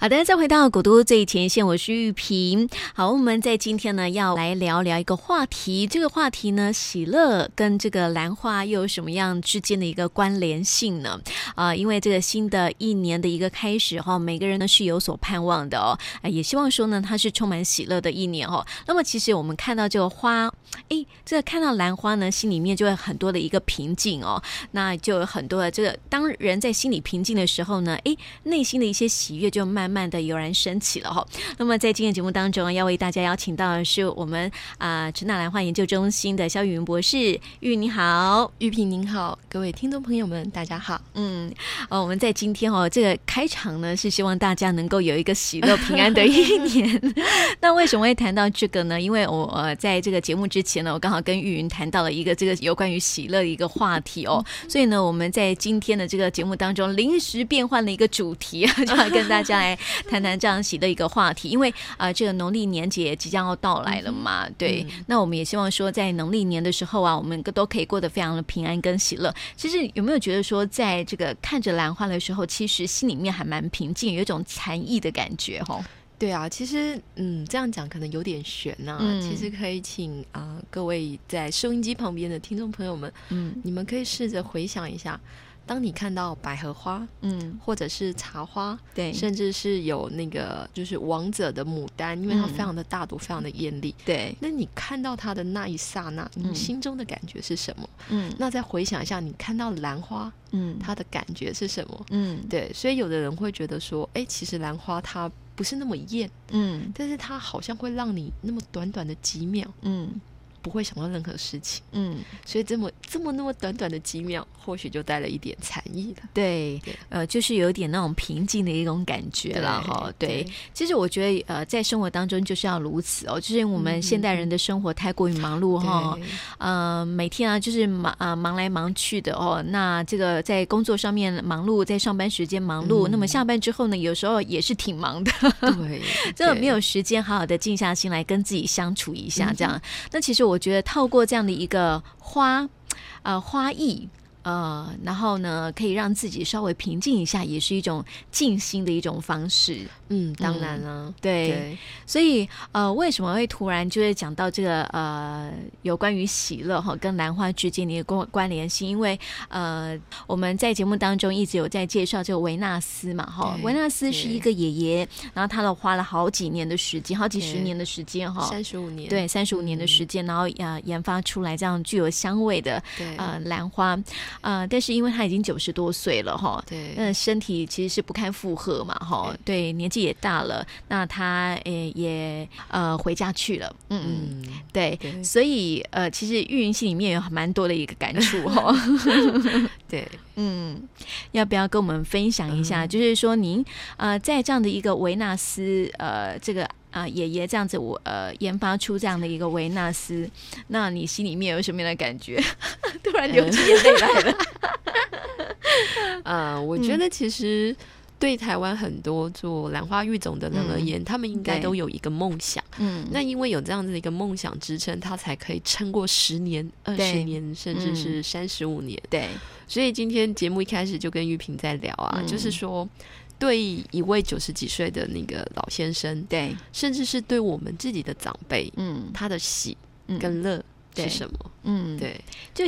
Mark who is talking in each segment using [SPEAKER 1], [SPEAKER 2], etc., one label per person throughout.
[SPEAKER 1] 好的，再回到古都最前线，我是玉萍。好，我们在今天呢要来聊聊一个话题。这个话题呢，喜乐跟这个兰花又有什么样之间的一个关联性呢？啊、因为这个新的一年的一个开始哈，每个人呢是有所盼望的哦。啊，也希望说呢，它是充满喜乐的一年哦。那么，其实我们看到这个花，哎，这个看到兰花呢，心里面就会很多的一个平静哦。那就有很多的这个，当人在心里平静的时候呢，哎，内心的一些喜悦就。慢的油然升起了哈。那么在今天节目当中，要为大家邀请到的是我们啊陈大兰花研究中心的肖雨云博士。玉你好，
[SPEAKER 2] 玉萍您好，各位听众朋友们，大家好。
[SPEAKER 1] 嗯，哦，我们在今天哦，这个开场呢是希望大家能够有一个喜乐平安的一年。那为什么会谈到这个呢？因为我呃在这个节目之前呢，我刚好跟玉云谈到了一个这个有关于喜乐的一个话题哦，所以呢，我们在今天的这个节目当中临时变换了一个主题，就要跟大家来。谈谈这样喜的一个话题，因为啊、呃，这个农历年节即将要到来了嘛，嗯、对、嗯，那我们也希望说，在农历年的时候啊，我们都可以过得非常的平安跟喜乐。其实有没有觉得说，在这个看着兰花的时候，其实心里面还蛮平静，有一种禅意的感觉，吼？
[SPEAKER 2] 对啊，其实嗯，这样讲可能有点悬呐、啊嗯。其实可以请啊、呃，各位在收音机旁边的听众朋友们，嗯，你们可以试着回想一下。当你看到百合花，嗯，或者是茶花，对，甚至是有那个就是王者的牡丹，因为它非常的大朵，嗯、非常的艳丽，对。那你看到它的那一刹那，你心中的感觉是什么？嗯，那再回想一下，你看到兰花，嗯，它的感觉是什么？嗯，对。所以有的人会觉得说，哎，其实兰花它不是那么艳，嗯，但是它好像会让你那么短短的几秒，嗯。不会想到任何事情，嗯，所以这么这么那么短短的几秒，或许就带了一点禅意了。
[SPEAKER 1] 对，对，呃，就是有点那种平静的一种感觉了哈。对，其实我觉得，呃，在生活当中就是要如此哦，就是我们现代人的生活太过于忙碌哈，嗯、呃，每天啊就是忙啊、呃、忙来忙去的哦。那这个在工作上面忙碌，在上班时间忙碌，嗯、那么下班之后呢，有时候也是挺忙的，对，真的没有时间好好的静下心来跟自己相处一下这样。嗯、那其实我。我觉得透过这样的一个花，呃，花艺。呃，然后呢，可以让自己稍微平静一下，也是一种静心的一种方式。
[SPEAKER 2] 嗯，当然了，嗯、
[SPEAKER 1] 对，对。所以呃，为什么会突然就是讲到这个呃，有关于喜乐哈跟兰花之间的一个关关联性？因为呃，我们在节目当中一直有在介绍这个维纳斯嘛，哈，维纳斯是一个爷爷，然后他都花了好几年的时间，好几十年的时间哈，
[SPEAKER 2] 三十五年，
[SPEAKER 1] 对，三十五年的时间，嗯、然后呃，研发出来这样具有香味的呃兰花。啊、呃，但是因为他已经九十多岁了哈，对，那身体其实是不堪负荷嘛哈，对，年纪也大了，那他诶也呃回家去了，嗯嗯，对，对，所以呃其实玉云心里面有蛮多的一个感触哈 对，嗯，要不要跟我们分享一下？嗯、就是说您呃在这样的一个维纳斯呃这个。啊，爷爷这样子，我呃研发出这样的一个维纳斯，那你心里面有什么样的感觉？流起眼泪来了。
[SPEAKER 2] 呃，我觉得其实对台湾很多做兰花育种的人而言，嗯、他们应该都有一个梦想。嗯，那因为有这样子的一个梦想支撑，他才可以撑过十年、二十年，甚至是三十五年。对，所以今天节目一开始就跟玉萍在聊啊，嗯、就是说。对一位九十几岁的那个老先生，对，甚至是对我们自己的长辈，嗯，他的喜跟乐是什么？嗯，对，
[SPEAKER 1] 就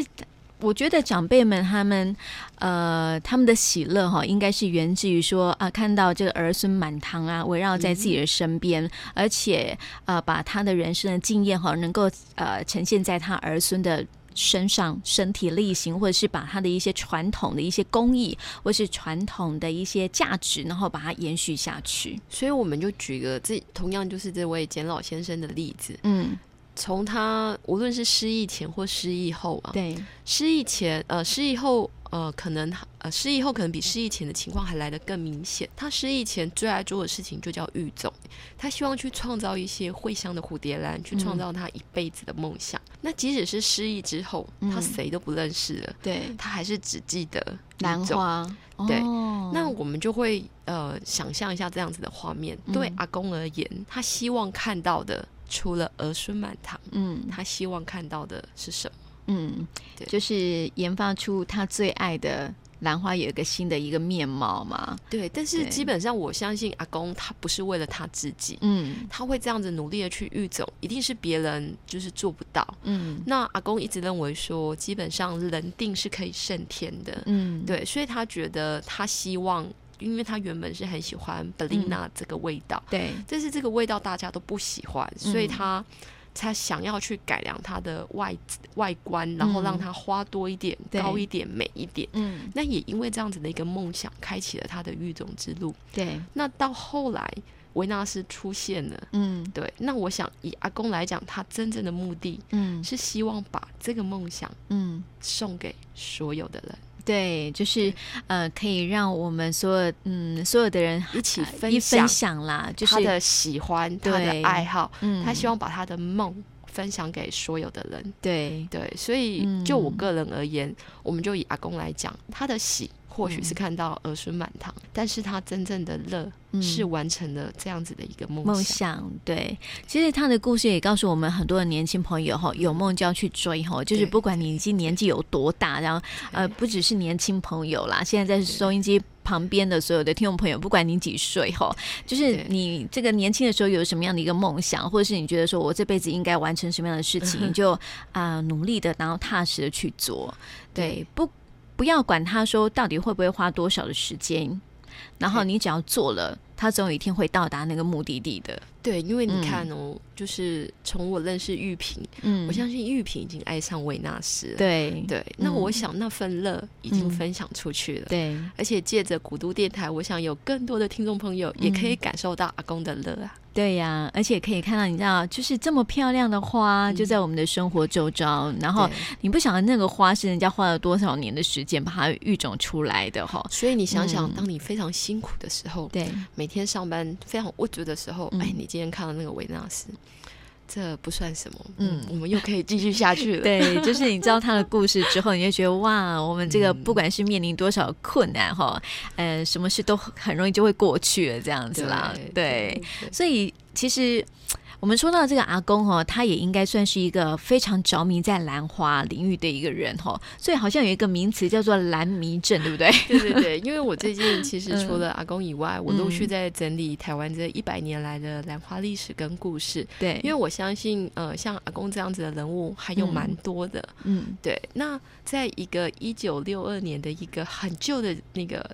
[SPEAKER 1] 我觉得长辈们他们呃他们的喜乐哈，应该是源自于说啊，看到这个儿孙满堂啊，围绕在自己的身边，嗯、而且呃把他的人生的经验哈，能够呃呈现在他儿孙的。身上身体力行，或者是把他的一些传统的一些工艺，或是传统的一些价值，然后把它延续下去。
[SPEAKER 2] 所以我们就举个这同样就是这位简老先生的例子。嗯，从他无论是失忆前或失忆后啊，对，失忆前呃失忆后。呃，可能呃，失忆后可能比失忆前的情况还来得更明显。他失忆前最爱做的事情就叫育种，他希望去创造一些会香的蝴蝶兰，去创造他一辈子的梦想。嗯、那即使是失忆之后，他谁都不认识了，对、嗯、他还是只记得兰花。对、哦，那我们就会呃想象一下这样子的画面。嗯、对阿公而言，他希望看到的除了儿孙满堂，嗯，他希望看到的是什么？
[SPEAKER 1] 嗯，对，就是研发出他最爱的兰花有一个新的一个面貌嘛。
[SPEAKER 2] 对，但是基本上我相信阿公他不是为了他自己，嗯，他会这样子努力的去育种，一定是别人就是做不到，嗯。那阿公一直认为说，基本上人定是可以胜天的，嗯，对，所以他觉得他希望。因为他原本是很喜欢 Bellina 这个味道，嗯、对，但是这个味道大家都不喜欢，所以他他想要去改良它的外外观，然后让它花多一点、嗯、高一点、美一点。嗯，那也因为这样子的一个梦想，开启了他的育种之路。对，那到后来维纳斯出现了，嗯，对，那我想以阿公来讲，他真正的目的，嗯，是希望把这个梦想，嗯，送给所有的人。
[SPEAKER 1] 对，就是呃，可以让我们所有嗯所有的人
[SPEAKER 2] 一起分享，
[SPEAKER 1] 分享啦，就是
[SPEAKER 2] 他的喜欢，他的爱好，嗯，他希望把他的梦分享给所有的人。对对，所以就我个人而言，嗯，我们就以阿公来讲，他的喜。或许是看到儿孙满堂，嗯，但是他真正的乐是完成了这样子的一个梦想，
[SPEAKER 1] 梦想。对，其实他的故事也告诉我们很多的年轻朋友哈，有梦就要去追哈，就是不管你已经年纪有多大，然后呃，不只是年轻朋友啦，现在在收音机旁边的所有的听众朋友，不管你几岁哈，就是你这个年轻的时候有什么样的一个梦想，或者是你觉得说我这辈子应该完成什么样的事情，你就啊、呃、努力的，然后踏实的去做，对，不。不要管他说到底会不会花多少的时间，然后你只要做了，他总有一天会到达那个目的地的。
[SPEAKER 2] 对，因为你看哦，嗯、就是从我认识玉萍，嗯，我相信玉萍已经爱上维纳斯了。对对，那我想那份乐已经分享出去了。对、嗯，而且借着古都电台，我想有更多的听众朋友也可以感受到阿公的乐啊。
[SPEAKER 1] 对呀，而且可以看到，你知道，就是这么漂亮的花，就在我们的生活周遭。嗯、然后你不晓得那个花是人家花了多少年的时间把它育种出来的哈。
[SPEAKER 2] 所以你想想，当你非常辛苦的时候，对、嗯，每天上班非常无助的时候，哎，你今天看到那个维纳斯。这不算什么，嗯，我们又可以继续下去了。
[SPEAKER 1] 对，就是你知道他的故事之后，你就觉得哇，我们这个不管是面临多少困难哈，嗯、呃，什么事都很容易就会过去了，这样子啦。对，对对，所以其实。我们说到这个阿公哦，他也应该算是一个非常着迷在兰花领域的一个人哈，所以好像有一个名词叫做“兰迷症”，对不对？
[SPEAKER 2] 对对对，因为我最近其实 除了阿公以外，嗯、我陆续在整理台湾这一百年来的兰花历史跟故事。对，因为我相信，呃，像阿公这样子的人物还有蛮多的。嗯，对。那在一个一九六二年的一个很旧的那个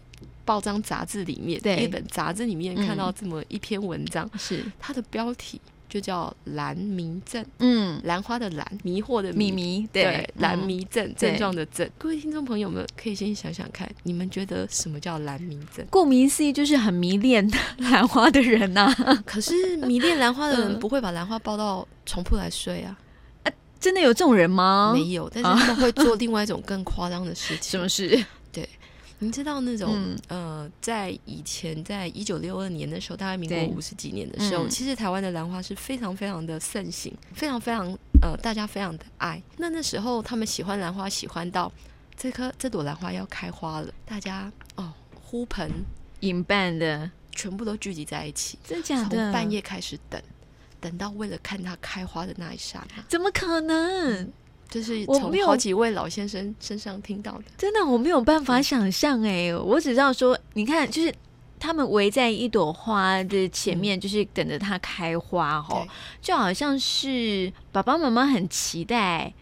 [SPEAKER 2] 报章杂志里面，对，一本杂志里面看到这么一篇文章，是它的标题。就叫蓝迷症，嗯，兰花的兰，迷惑的迷，
[SPEAKER 1] 迷，迷，
[SPEAKER 2] 对，蓝迷症症状的症。各位听众朋友们，可以先想想看，你们觉得什么叫蓝迷症？
[SPEAKER 1] 顾名思义，就是很迷恋兰花的人呐、啊。
[SPEAKER 2] 可是迷恋兰花的人不会把兰花抱到床铺来睡啊，
[SPEAKER 1] 啊？真的有这种人吗？
[SPEAKER 2] 没有，但是他们会做另外一种更夸张的事情。
[SPEAKER 1] 什么事？
[SPEAKER 2] 对。您知道那种、嗯、呃，在以前，在一九六二年的时候，大概民国五十几年的时候，嗯、其实台湾的兰花是非常非常的盛行，非常非常呃，大家非常的爱。那那时候他们喜欢兰花，喜欢到这棵这朵兰花要开花了，大家哦呼朋
[SPEAKER 1] 引伴的
[SPEAKER 2] 全部都聚集在一起，
[SPEAKER 1] 真假的？从
[SPEAKER 2] 半夜开始等，等到为了看它开花的那一刹那，
[SPEAKER 1] 怎么可能？嗯
[SPEAKER 2] 就是从好几位老先生身上听到的，
[SPEAKER 1] 真的我没有办法想象哎，我只知道说，你看，就是他们围在一朵花的前面，就是等着它开花哈，就好像是爸爸妈妈很期待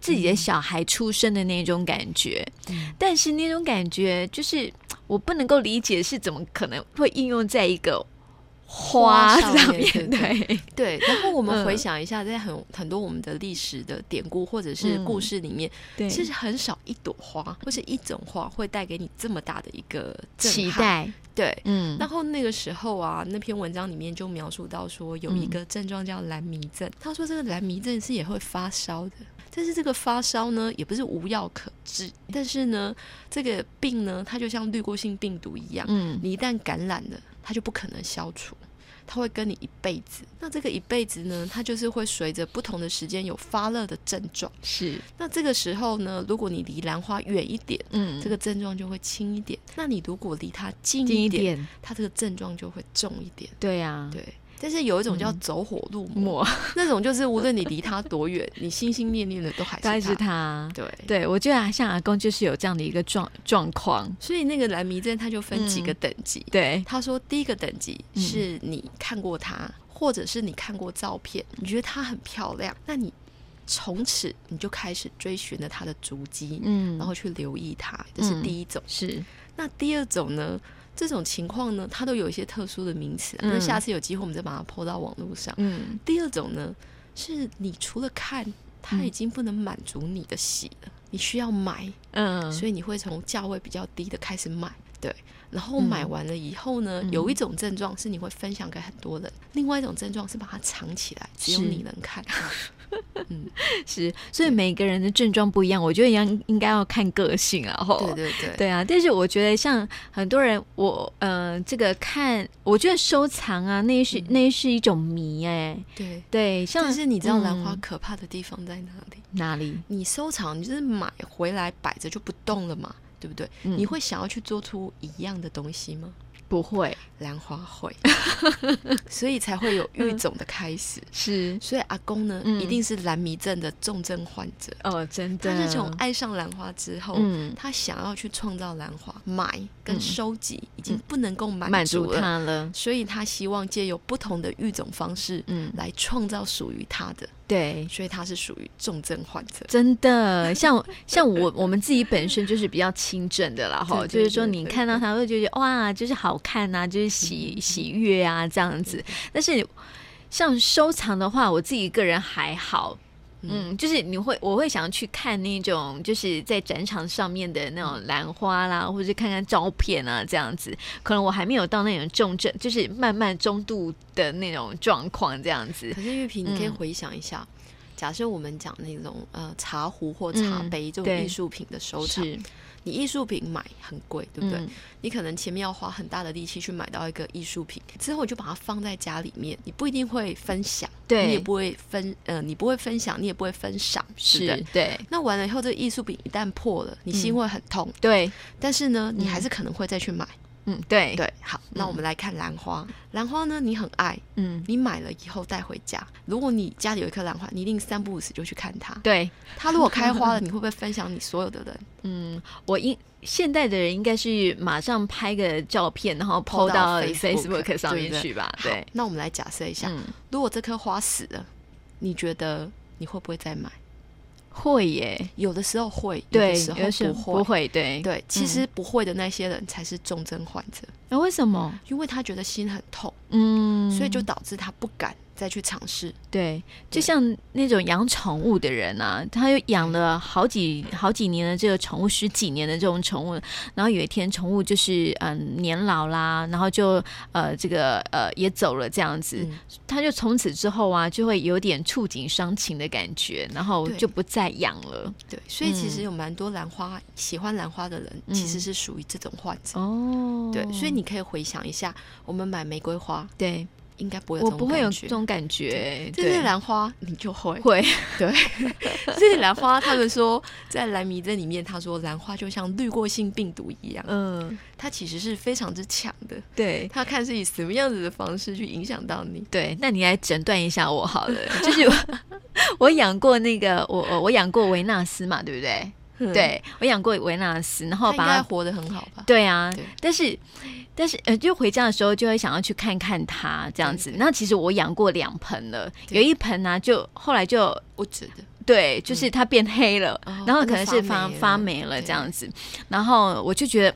[SPEAKER 1] 自己的小孩出生的那种感觉，但是那种感觉就是我不能够理解是怎么可能会应用在一个。花上面，对
[SPEAKER 2] 对，然后我们回想一下，在很很多我们的历史的典故或者是故事里面，其实很少一朵花或是一种花会带给你这么大的一个
[SPEAKER 1] 期待。
[SPEAKER 2] 对，嗯，然后那个时候啊，那篇文章里面就描述到说，有一个症状叫蓝迷症。他说这个蓝迷症是也会发烧的，但是这个发烧呢，也不是无药可治。但是呢，这个病呢，它就像滤过性病毒一样，嗯，你一旦感染了。它就不可能消除，它会跟你一辈子。那这个一辈子呢，它就是会随着不同的时间有发热的症状。是。那这个时候呢，如果你离兰花远一点，嗯，这个症状就会轻一点。那你如果离它近一点，近一点，它这个症状就会重一点。
[SPEAKER 1] 对呀、啊，
[SPEAKER 2] 对。但是有一种叫走火入魔，嗯、那种就是无论你离他多远，你心心念念的都还是他。还是他。对
[SPEAKER 1] 对，我觉得像阿公就是有这样的一个状状况。
[SPEAKER 2] 所以那个蓝迷症他就分几个等级。
[SPEAKER 1] 嗯、对，
[SPEAKER 2] 他说第一个等级是你看过他，嗯、或者是你看过照片，你觉得他很漂亮，那你从此你就开始追寻了他的足迹，嗯，然后去留意他，这是第一种。
[SPEAKER 1] 嗯、是。
[SPEAKER 2] 那第二种呢？这种情况呢，它都有一些特殊的名词。那、嗯、下次有机会，我们再把它抛到网络上。嗯。第二种呢，是你除了看，它已经不能满足你的喜了，嗯、你需要买。嗯。所以你会从价位比较低的开始买，对。然后买完了以后呢，嗯、有一种症状是你会分享给很多人，嗯、另外一种症状是把它藏起来，只有你能看。
[SPEAKER 1] 嗯，是，所以每个人的症状不一样，我觉得应应该要看个性啊，吼，
[SPEAKER 2] 对对对，
[SPEAKER 1] 对啊。但是我觉得像很多人，我呃，这个看，我觉得收藏啊，那是、嗯、那是一种迷哎，
[SPEAKER 2] 对
[SPEAKER 1] 对。像
[SPEAKER 2] 是你知道兰花可怕的地方在哪里？
[SPEAKER 1] 哪里？
[SPEAKER 2] 你收藏，你就是买回来摆着就不动了嘛，对不对？嗯、你会想要去做出一样的东西吗？
[SPEAKER 1] 不会，
[SPEAKER 2] 兰花会，所以才会有育种的开始。
[SPEAKER 1] 是，
[SPEAKER 2] 所以阿公呢，嗯、一定是蓝迷症的重症患者。
[SPEAKER 1] 哦，真的。
[SPEAKER 2] 他是从爱上兰花之后，嗯、他想要去创造兰花，买跟收集已经不能够满足了，
[SPEAKER 1] 他了，
[SPEAKER 2] 所以他希望借由不同的育种方式，嗯，来创造属于他的。
[SPEAKER 1] 对，
[SPEAKER 2] 所以他是属于重症患者。
[SPEAKER 1] 真的，像像我我们自己本身就是比较轻症的啦，哈，就是说你看到他会觉得哇，就是好看呐、啊，就是喜喜悦啊这样子。但是像收藏的话，我自己个人还好。嗯，就是你会，我会想要去看那种，就是在展场上面的那种兰花啦，或者是看看照片啊，这样子。可能我还没有到那种重症，就是慢慢中度的那种状况，这样子。
[SPEAKER 2] 可是玉萍，你可以回想一下，嗯、假设我们讲那种呃茶壶或茶杯这种艺术品的收藏。嗯你艺术品买很贵，对不对？嗯、你可能前面要花很大的力气去买到一个艺术品，之后就把它放在家里面，你不一定会分享，
[SPEAKER 1] 对，
[SPEAKER 2] 你也不会分，呃，你不会分享，你也不会分享，是的，
[SPEAKER 1] 对。
[SPEAKER 2] 那完了以后，这个艺术品一旦破了，你心会很痛，
[SPEAKER 1] 嗯、对。
[SPEAKER 2] 但是呢，你还是可能会再去买。
[SPEAKER 1] 嗯，对
[SPEAKER 2] 对，好，那我们来看兰花。兰花呢，你很爱，嗯，你买了以后带回家。如果你家里有一棵兰花，你一定三不五时就去看它。
[SPEAKER 1] 对，
[SPEAKER 2] 它如果开花了，你会不会分享你所有的人？
[SPEAKER 1] 嗯，我应现代的人应该是马上拍个照片，然后 po 到 Facebook 上面去吧。对，
[SPEAKER 2] 那我们来假设一下，如果这棵花死了，你觉得你会不会再买？
[SPEAKER 1] 会耶，
[SPEAKER 2] 有的时候会，
[SPEAKER 1] 对，
[SPEAKER 2] 有的时候不会，
[SPEAKER 1] 不会，对
[SPEAKER 2] 对。其实不会的那些人才是重症患者。
[SPEAKER 1] 那为什么？
[SPEAKER 2] 因为他觉得心很痛，嗯，所以就导致他不敢。再去尝试，
[SPEAKER 1] 对，就像那种养宠物的人啊，他又养了好几好几年的这个宠物，十几年的这种宠物，然后有一天宠物就是嗯年老啦，然后就呃这个呃也走了这样子，嗯、他就从此之后啊就会有点触景伤情的感觉，然后就不再养了。
[SPEAKER 2] 对，所以其实有蛮多兰花、嗯、喜欢兰花的人，其实是属于这种患者
[SPEAKER 1] 哦。
[SPEAKER 2] 对，所以你可以回想一下，我们买玫瑰花，
[SPEAKER 1] 对。
[SPEAKER 2] 应该不会，
[SPEAKER 1] 我不会有这种感觉。
[SPEAKER 2] 这是兰花你就会
[SPEAKER 1] 会
[SPEAKER 2] 对。这是兰花，他们说在蓝迷症里面，他说兰花就像滤过性病毒一样，嗯，它其实是非常之强的。
[SPEAKER 1] 对，
[SPEAKER 2] 它看是以什么样子的方式去影响到你。
[SPEAKER 1] 对，那你来诊断一下我好了。就是我 养过那个，我我养过维纳斯嘛，对不对？对，我养过维纳斯，然后把它
[SPEAKER 2] 活得很好吧？
[SPEAKER 1] 对啊，但是。但是呃，就回家的时候就会想要去看看它这样子。那其实我养过两盆了，有一盆呢，就后来就
[SPEAKER 2] 我觉得。
[SPEAKER 1] 对，就是它变黑了，然后可能是发发霉了这样子。然后我就觉得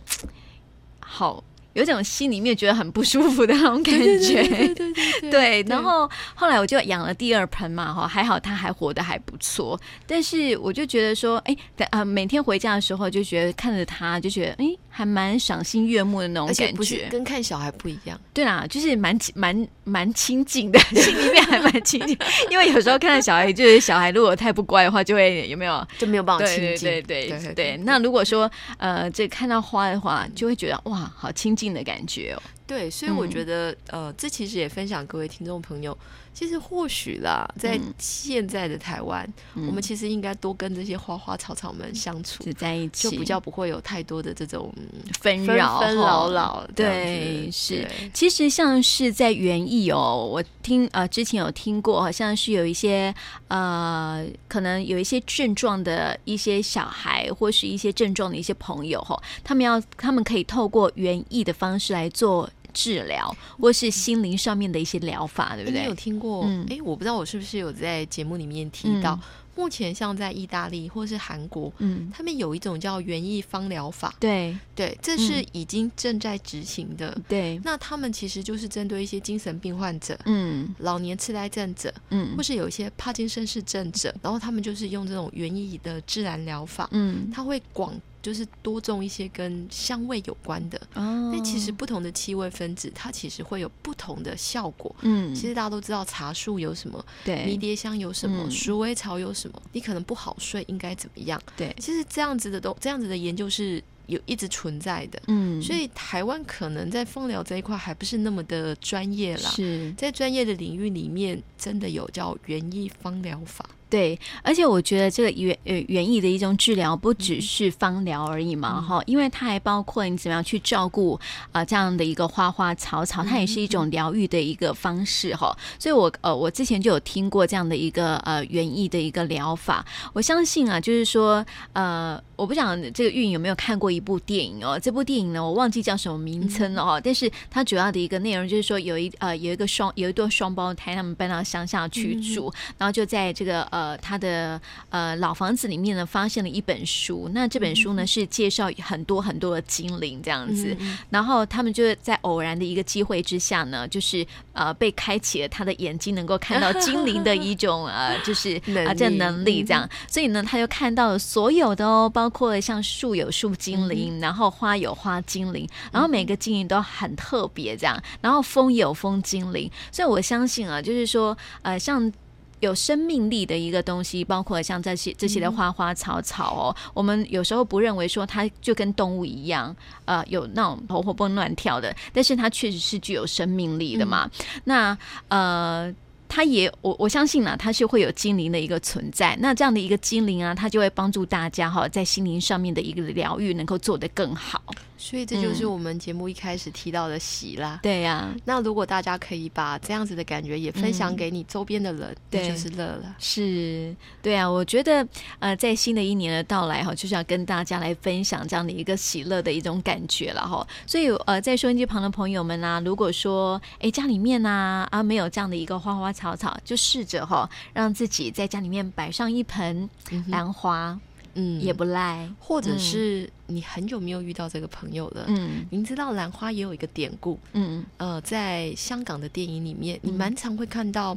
[SPEAKER 1] 好。有种心里面觉得很不舒服的那种感觉，对对 对，对。然后后来我就养了第二盆嘛，哈，还好它还活得还不错。但是我就觉得说，哎，啊，每天回家的时候就觉得看着它，就觉得哎，还蛮赏心悦目的那种感觉，
[SPEAKER 2] 跟看小孩不一样。
[SPEAKER 1] 对啦，就是蛮蛮蛮亲近的，心里面还蛮亲近。因为有时候看到小孩，就是小孩如果太不乖的话，就会有没有
[SPEAKER 2] 就没有办法亲近。
[SPEAKER 1] 对对对对。那如果说呃，这看到花的话，就会觉得哇，好亲近的感觉哦，
[SPEAKER 2] 对，所以我觉得，嗯、呃，这其实也分享各位听众朋友。其实或许啦，在现在的台湾，嗯、我们其实应该多跟这些花花草草们相处
[SPEAKER 1] 在一起，
[SPEAKER 2] 就比较不会有太多的这种
[SPEAKER 1] 纷扰纷扰扰。对，是。其实像是在园艺哦，我听呃之前有听过，好像是有一些呃可能有一些症状的一些小孩，或是一些症状的一些朋友哈，他们要他们可以透过园艺的方式来做。治疗，或是心灵上面的一些疗法，对不对？
[SPEAKER 2] 你有听过？哎、嗯，我不知道我是不是有在节目里面提到，嗯、目前像在意大利或是韩国，嗯，他们有一种叫园艺方疗法，
[SPEAKER 1] 对。
[SPEAKER 2] 对，这是已经正在执行的。
[SPEAKER 1] 对，
[SPEAKER 2] 那他们其实就是针对一些精神病患者，
[SPEAKER 1] 嗯，
[SPEAKER 2] 老年痴呆症者，嗯，或是有一些帕金森氏症者，然后他们就是用这种园艺的自然疗法，嗯，他会广。就是多种一些跟香味有关的，那、oh. 其实不同的气味分子，它其实会有不同的效果。嗯，其实大家都知道茶树有什么，对，迷迭香有什么，鼠、嗯、尾草有什么，你可能不好睡，应该怎么样？对，其实这样子的都这样子的研究是有一直存在的。嗯，所以台湾可能在芳疗这一块还不是那么的专业啦。是在专业的领域里面，真的有叫园艺芳疗法。
[SPEAKER 1] 对，而且我觉得这个园呃园艺的一种治疗不只是芳疗而已嘛，哈、嗯，因为它还包括你怎么样去照顾啊、呃、这样的一个花花草草，它也是一种疗愈的一个方式哈。所以我呃我之前就有听过这样的一个呃园艺的一个疗法，我相信啊，就是说呃我不想这个韵有没有看过一部电影哦，这部电影呢我忘记叫什么名称了哈，但是它主要的一个内容就是说有一呃有一个双有一对双胞胎，他们搬到乡下去住，嗯、然后就在这个呃。呃，他的呃老房子里面呢，发现了一本书。那这本书呢，是介绍很多很多的精灵这样子。嗯、然后他们就在偶然的一个机会之下呢，就是呃被开启了他的眼睛，能够看到精灵的一种呃，就是 啊这能力这样。所以呢，他就看到了所有的哦，包括像树有树精灵，嗯、然后花有花精灵，然后每个精灵都很特别这样。然后风有风精灵，所以我相信啊，就是说呃像。有生命力的一个东西，包括像这些这些的花花草草哦，嗯、我们有时候不认为说它就跟动物一样，呃，有那种活活蹦乱跳的，但是它确实是具有生命力的嘛。嗯、那呃，它也我我相信呢，它是会有精灵的一个存在。那这样的一个精灵啊，它就会帮助大家哈，在心灵上面的一个疗愈能够做得更好。
[SPEAKER 2] 所以这就是我们节目一开始提到的喜啦。
[SPEAKER 1] 嗯、对呀、啊，
[SPEAKER 2] 那如果大家可以把这样子的感觉也分享给你周边的人，对、嗯，就是乐了。
[SPEAKER 1] 是，对啊，我觉得呃，在新的一年的到来哈，就是要跟大家来分享这样的一个喜乐的一种感觉了哈。所以呃，在收音机旁的朋友们啊，如果说哎家里面啊啊没有这样的一个花花草草，就试着哈让自己在家里面摆上一盆兰花。嗯嗯，也不赖，
[SPEAKER 2] 或者是你很久没有遇到这个朋友了。嗯，您知道兰花也有一个典故。嗯，呃，在香港的电影里面，你蛮常会看到，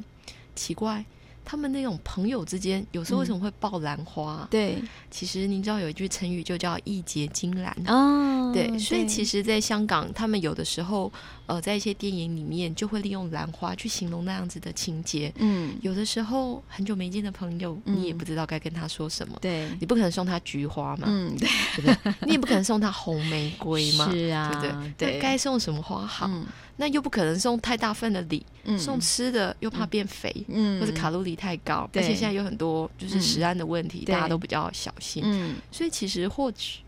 [SPEAKER 2] 奇怪。他们那种朋友之间，有时候为什么会爆兰花？嗯、对，其实您知道有一句成语就叫“义结金兰”哦。对，所以其实，在香港，他们有的时候，呃，在一些电影里面，就会利用兰花去形容那样子的情节。嗯，有的时候很久没见的朋友，嗯、你也不知道该跟他说什么。对，你不可能送他菊花嘛？嗯，对，对不对？你也不可能送他红玫瑰 嘛？是啊，对不对？对，该送什么花好？嗯那又不可能送太大份的礼，嗯、送吃的又怕变肥，嗯、或者卡路里太高，对而且现在有很多就是食安的问题，嗯、大家都比较小心，嗯、所以其实或许。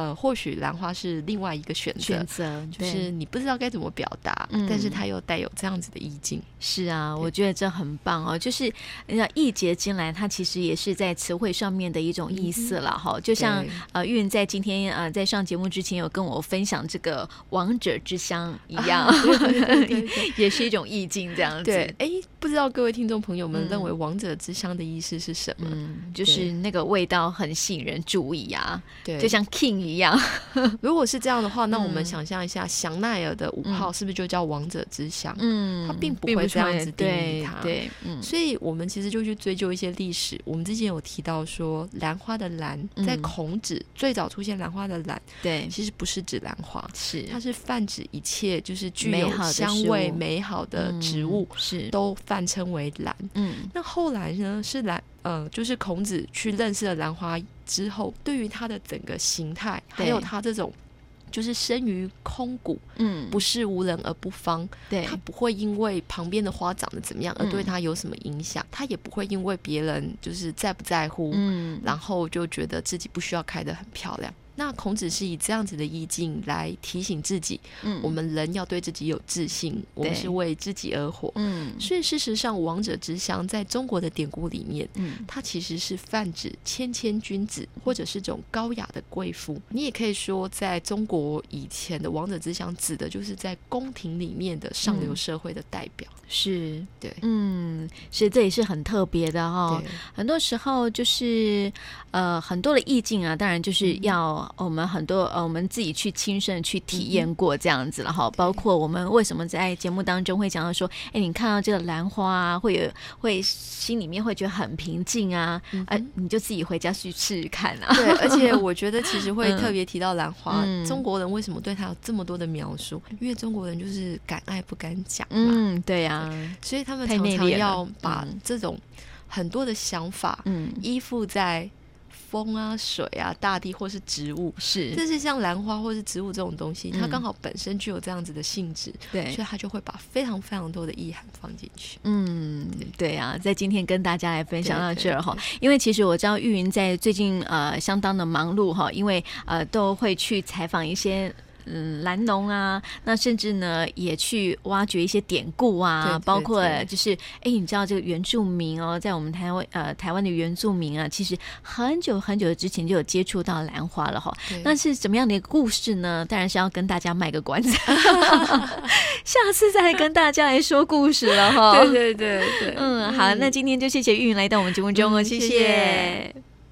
[SPEAKER 2] 呃，或许兰花是另外一个选择，选择就是你不知道该怎么表达，嗯、但是它又带有这样子的意境。
[SPEAKER 1] 是啊，我觉得这很棒哦。就是你知道，义结金兰，它其实也是在词汇上面的一种意思了哈。嗯、就像呃，玉云在今天呃在上节目之前有跟我分享这个王者之乡一样，啊、对对对对对 也是一种意境这样子。
[SPEAKER 2] 对，哎，不知道各位听众朋友们认为王者之乡的意思是什么？
[SPEAKER 1] 嗯，就是那个味道很吸引人注意啊。对，就像 King。一样，
[SPEAKER 2] 如果是这样的话，那我们想象一下，香奈儿的五号是不是就叫王者之乡？嗯，它并不会这样子定义它。对，嗯，所以我们其实就去追究一些历史。我们之前有提到说，兰花的兰，在孔子最早出现兰花的兰，对，其实不是指兰花，是它是泛指一切就是具有香味美好的植物，是都泛称为兰。嗯，那后来呢是兰。嗯，就是孔子去认识了兰花之后，对于它的整个形态，还有它这种就是生于空谷，
[SPEAKER 1] 嗯，
[SPEAKER 2] 不是无人而不芳。
[SPEAKER 1] 对，
[SPEAKER 2] 它不会因为旁边的花长得怎么样而对它有什么影响，它、嗯、也不会因为别人就是在不在乎，
[SPEAKER 1] 嗯，
[SPEAKER 2] 然后就觉得自己不需要开得很漂亮。那孔子是以这样子的意境来提醒自己，嗯，我们人要对自己有自信，我们是为自己而活，
[SPEAKER 1] 嗯，
[SPEAKER 2] 所以事实上，王者之乡在中国的典故里面，
[SPEAKER 1] 嗯，
[SPEAKER 2] 它其实是泛指谦谦君子，或者是这种高雅的贵妇。你也可以说，在中国以前的王者之乡，指的就是在宫廷里面的上流社会的代表，
[SPEAKER 1] 嗯、是。
[SPEAKER 2] 对，
[SPEAKER 1] 嗯，所以这也是很特别的哈、哦。很多时候就是呃，很多的意境啊，当然就是要。我们很多呃，我们自己去亲身去体验过这样子了哈。包括我们为什么在节目当中会讲到说，哎，你看到这个兰花啊，会有会心里面会觉得很平静啊，哎、嗯，你就自己回家去试试看啊。
[SPEAKER 2] 对，而且 我觉得其实会特别提到兰花，
[SPEAKER 1] 嗯、
[SPEAKER 2] 中国人为什么对它有这么多的描述？因为中国人就是敢爱不敢讲嘛。
[SPEAKER 1] 嗯，对呀、
[SPEAKER 2] 啊，所以他们常常要把这种很多的想法，嗯，依附在。风啊，水啊，大地或是植物，
[SPEAKER 1] 是，
[SPEAKER 2] 这是像兰花或是植物这种东西，嗯、它刚好本身具有这样子的性质，
[SPEAKER 1] 对，
[SPEAKER 2] 所以它就会把非常非常多的意涵放进去。
[SPEAKER 1] 嗯，对啊，在今天跟大家来分享到这儿哈，因为其实我知道玉云在最近呃相当的忙碌哈，因为呃都会去采访一些。嗯，兰农啊，那甚至呢也去挖掘一些典故啊，对对对，包括就是哎，你知道这个原住民哦，在我们台湾呃台湾的原住民啊，其实很久很久之前就有接触到兰花了哈。那是怎么样的一个故事呢？当然是要跟大家卖个关子，下次再跟大家来说故事了哈。
[SPEAKER 2] 对对对对，
[SPEAKER 1] 嗯，好，那今天就谢谢玉云来到我们节目中哦，嗯、谢谢。谢谢